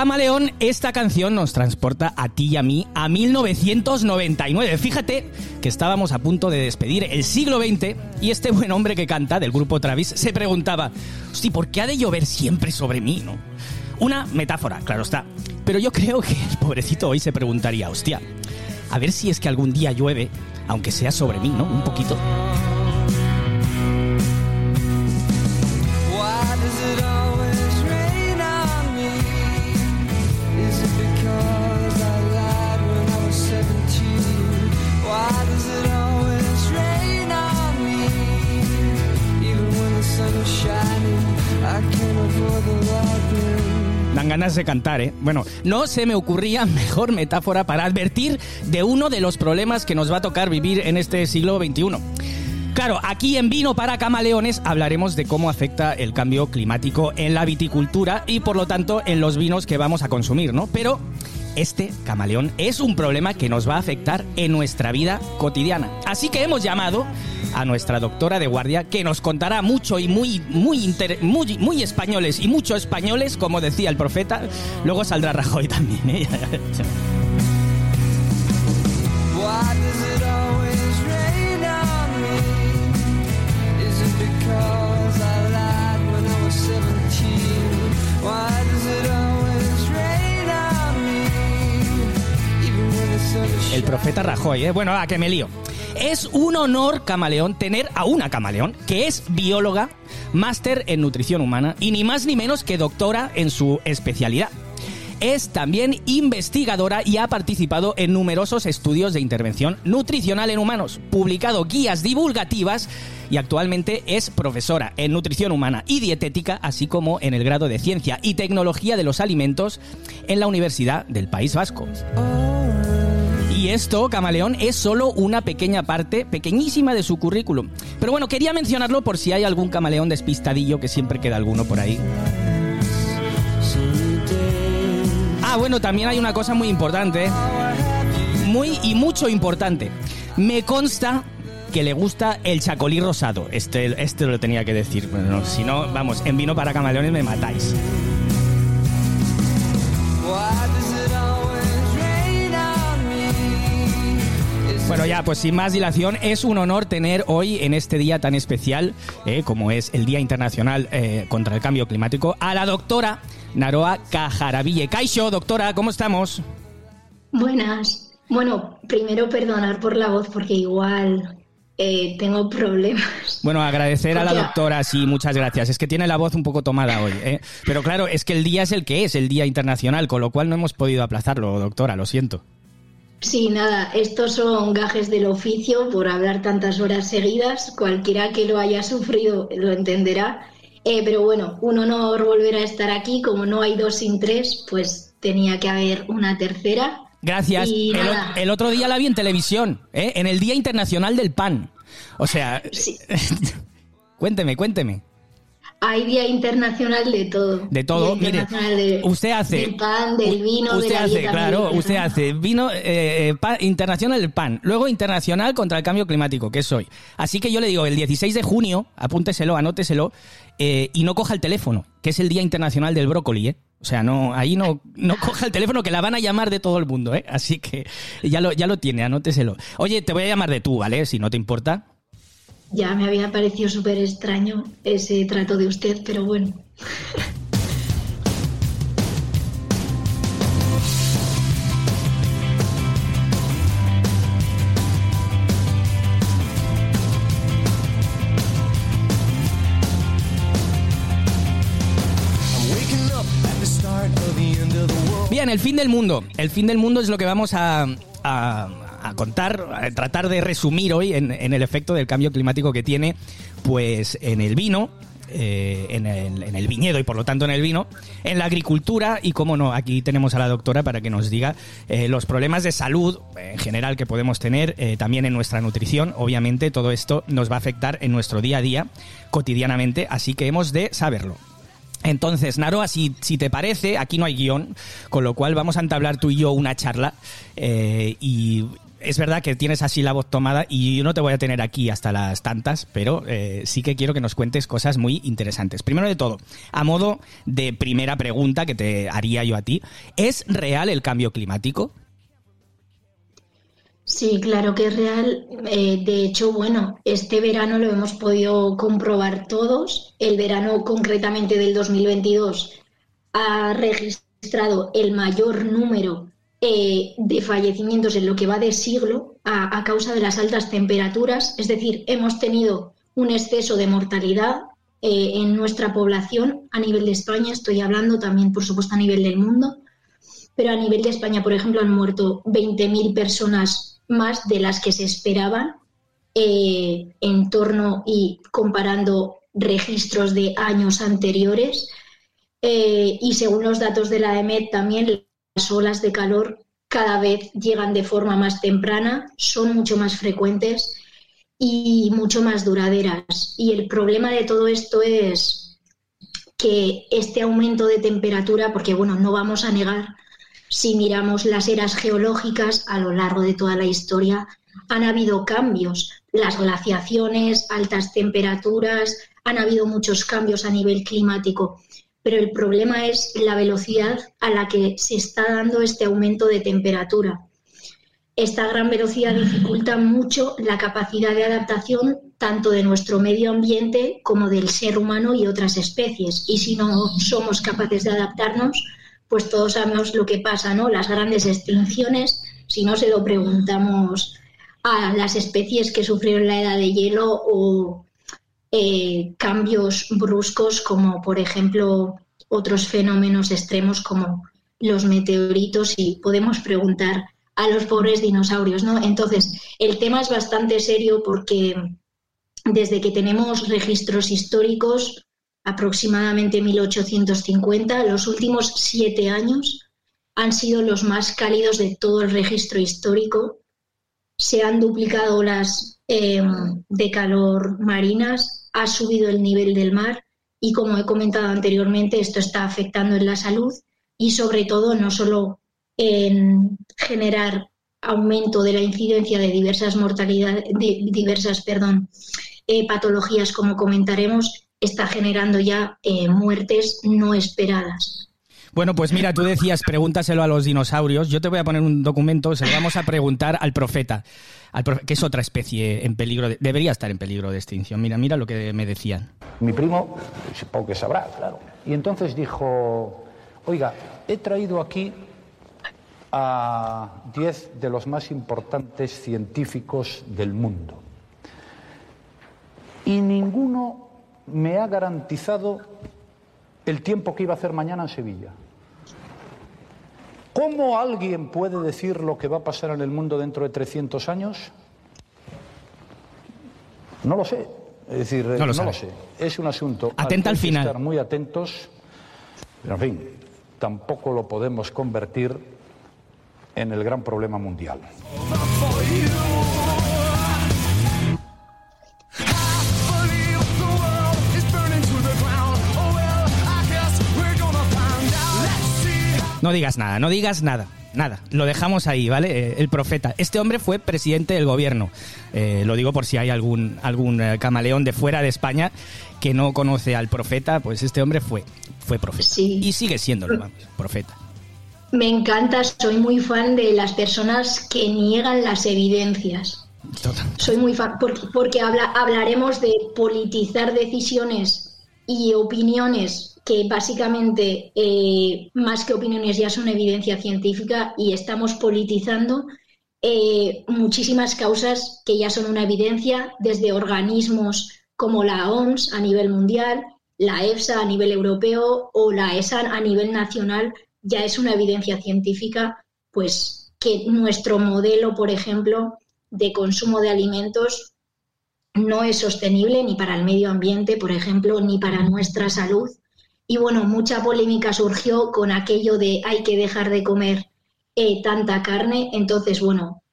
Camaleón, esta canción nos transporta a ti y a mí a 1999. Fíjate que estábamos a punto de despedir el siglo XX y este buen hombre que canta del grupo Travis se preguntaba, hostia, ¿por qué ha de llover siempre sobre mí, no? Una metáfora, claro está. Pero yo creo que el pobrecito hoy se preguntaría, hostia, a ver si es que algún día llueve, aunque sea sobre mí, ¿no? Un poquito. Dan ganas de cantar, ¿eh? Bueno, no se me ocurría mejor metáfora para advertir de uno de los problemas que nos va a tocar vivir en este siglo XXI. Claro, aquí en Vino para Camaleones hablaremos de cómo afecta el cambio climático en la viticultura y por lo tanto en los vinos que vamos a consumir, ¿no? Pero este camaleón es un problema que nos va a afectar en nuestra vida cotidiana. Así que hemos llamado a nuestra doctora de guardia que nos contará mucho y muy muy inter- muy, muy españoles y mucho españoles, como decía el profeta. Luego saldrá Rajoy también, ¿eh? Why does it always rain on me? Is it because I lied when I was 17? Why does it always rain on me? Even when the sun is El profeta Rajoy, ¿eh? Bueno, a que me lío. Es un honor, camaleón, tener a una camaleón que es bióloga, máster en nutrición humana y ni más ni menos que doctora en su especialidad. Es también investigadora y ha participado en numerosos estudios de intervención nutricional en humanos, publicado guías divulgativas y actualmente es profesora en nutrición humana y dietética, así como en el grado de ciencia y tecnología de los alimentos en la Universidad del País Vasco. Y esto, Camaleón, es solo una pequeña parte, pequeñísima de su currículum. Pero bueno, quería mencionarlo por si hay algún camaleón despistadillo, que siempre queda alguno por ahí. Ah, bueno, también hay una cosa muy importante. Muy y mucho importante. Me consta que le gusta el chacolí rosado. Este, este lo tenía que decir. Bueno, si no, vamos, en vino para camaleones me matáis. Bueno, ya, pues sin más dilación, es un honor tener hoy, en este día tan especial, eh, como es el Día Internacional eh, contra el Cambio Climático, a la doctora Naroa Cajaraville. Caixo, doctora, ¿cómo estamos? Buenas. Bueno, primero perdonar por la voz porque igual eh, tengo problemas. Bueno, agradecer a la doctora, sí, muchas gracias. Es que tiene la voz un poco tomada hoy. ¿eh? Pero claro, es que el día es el que es, el Día Internacional, con lo cual no hemos podido aplazarlo, doctora, lo siento. Sí, nada, estos son gajes del oficio por hablar tantas horas seguidas. Cualquiera que lo haya sufrido lo entenderá. Eh, pero bueno, un honor volver a estar aquí. Como no hay dos sin tres, pues tenía que haber una tercera. Gracias. El, otro día la vi en televisión, ¿eh? en el Día Internacional del Pan. O sea, Sí. cuénteme, cuénteme. Hay Día Internacional de todo. De todo, Día mire, de- usted hace Del pan, del vino, usted de la hace, claro, usted hace vino eh, eh, pan- internacional del pan, luego internacional contra el cambio climático, que es hoy. Así que yo le digo, el 16 de junio, apúnteselo, anóteselo, eh, y no coja el teléfono, que es el Día Internacional del Brócoli, ¿eh? O sea, no, ahí no, no coja el teléfono, que la van a llamar de todo el mundo, ¿eh? Así que ya lo, ya lo tiene, anóteselo. Oye, te voy a llamar de tú, ¿vale? Si no te importa. Ya me había parecido súper extraño ese trato de usted, pero bueno. Bien, el fin del mundo. El fin del mundo es lo que vamos a, a- a contar, tratar de resumir hoy en, el efecto del cambio climático que tiene, pues, en el vino. eh, en, el, viñedo y por lo tanto en el vino, en la agricultura y como no, aquí tenemos a la doctora para que nos diga eh, los problemas de salud eh, en general que podemos tener, también en nuestra nutrición, obviamente todo esto nos va a afectar en nuestro día a día, cotidianamente, así que hemos de saberlo. Entonces, Naroa, si, si te parece, aquí no hay guion, con lo cual vamos a entablar tú y yo una charla. eh, y es verdad que tienes así la voz tomada y yo no te voy a tener aquí hasta las tantas, pero eh, sí que quiero que nos cuentes cosas muy interesantes. Primero de todo, a modo de primera pregunta que te haría yo a ti, ¿es real el cambio climático? Sí, claro que es real. Eh, de hecho, bueno, este verano lo hemos podido comprobar todos. El verano concretamente del 2022 ha registrado el mayor número eh, de fallecimientos en lo que va de siglo a, causa de las altas temperaturas. Es decir, hemos tenido un exceso de mortalidad eh, en nuestra población a nivel de España. Estoy hablando también, por supuesto, a nivel del mundo pero a nivel de España, por ejemplo, han muerto 20.000 personas más de las que se esperaban eh, en torno y comparando registros de años anteriores. Y según los datos de la EMED, también las olas de calor cada vez llegan de forma más temprana, son mucho más frecuentes y mucho más duraderas. Y el problema de todo esto es que este aumento de temperatura, porque bueno, no vamos a negar si miramos las eras geológicas a lo largo de toda la historia, han habido cambios. Las glaciaciones, altas temperaturas, han habido muchos cambios a nivel climático. Pero el problema es la velocidad a la que se está dando este aumento de temperatura. Esta gran velocidad dificulta mucho la capacidad de adaptación tanto de nuestro medio ambiente como del ser humano y otras especies. Y si no somos capaces de adaptarnos, pues todos sabemos lo que pasa, ¿no? Las grandes extinciones, si no se lo preguntamos a las especies que sufrieron la edad de hielo o eh, cambios bruscos como, por ejemplo, otros fenómenos extremos como los meteoritos y podemos preguntar a los pobres dinosaurios, ¿no? Entonces, el tema es bastante serio porque desde que tenemos registros históricos, aproximadamente 1850, los últimos siete años han sido los más cálidos de todo el registro histórico. Se han duplicado las eh, de calor marinas, ha subido el nivel del mar y, como he comentado anteriormente, esto está afectando en la salud y, sobre todo, no solo en generar aumento de la incidencia de diversas mortalidades, de diversas, perdón, eh, patologías, como comentaremos, está generando ya eh, muertes no esperadas. Bueno, pues mira, tú decías, pregúntaselo a los dinosaurios. Yo te voy a poner un documento, se lo vamos a preguntar al profeta, al que es otra especie en peligro, de- debería estar en peligro de extinción. Mira, mira lo que me decían. Mi primo, supongo que sabrá, claro. Y entonces dijo, oiga, he traído aquí a 10 de los más importantes científicos del mundo. Y ninguno me ha garantizado el tiempo que iba a hacer mañana en Sevilla. ¿Cómo alguien puede decir lo que va a pasar en el mundo dentro de 300 años? No lo sé. Es decir, No lo no sabe. lo sé. Es un asunto. Atenta al que final. Estar muy atentos. Pero, en fin, tampoco lo podemos convertir en el gran problema mundial. No digas nada, no digas nada. Nada, lo dejamos ahí, ¿vale? Eh, el profeta. Este hombre fue presidente del gobierno. Eh, lo digo por si hay algún, algún eh, camaleón de fuera de España que no conoce al profeta, pues este hombre fue, fue profeta. Sí. Y sigue siéndolo, vamos, profeta. Me encanta, soy muy fan de las personas que niegan las evidencias. Total. Soy muy fan porque, porque habla- hablaremos de politizar decisiones y opiniones que básicamente, eh, más que opiniones, ya son evidencia científica y estamos politizando eh, muchísimas causas que ya son una evidencia, desde organismos como la OMS a nivel mundial, la EFSA a nivel europeo o la ESA a nivel nacional, ya es una evidencia científica, pues que nuestro modelo, por ejemplo, de consumo de alimentos no es sostenible ni para el medio ambiente, por ejemplo, ni para nuestra salud. Y bueno, mucha polémica surgió con aquello de hay que dejar de comer eh, tanta carne. Entonces, bueno,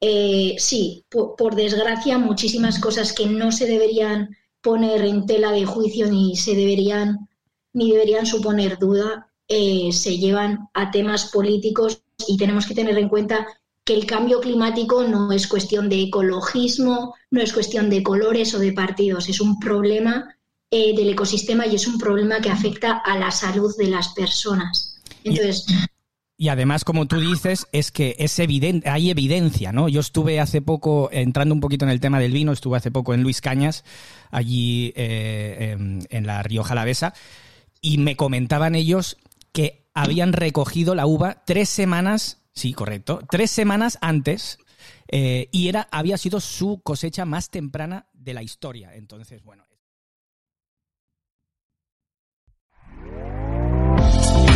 eh, sí, por, desgracia, muchísimas cosas que no se deberían poner en tela de juicio ni se deberían ni deberían suponer duda eh, se llevan a temas políticos y tenemos que tener en cuenta que el cambio climático no es cuestión de ecologismo, no es cuestión de colores o de partidos, es un problema eh, del ecosistema y es un problema que afecta a la salud de las personas. Entonces, Y además, como tú dices, es que es evidente, hay evidencia, ¿no? Yo estuve hace poco, entrando un poquito en el tema del vino, estuve hace poco en Luis Cañas, allí eh, en, en la Rioja Alavesa, y me comentaban ellos que habían recogido la uva tres semanas, sí, correcto, tres semanas antes, eh, y era, había sido su cosecha más temprana de la historia. Entonces, bueno.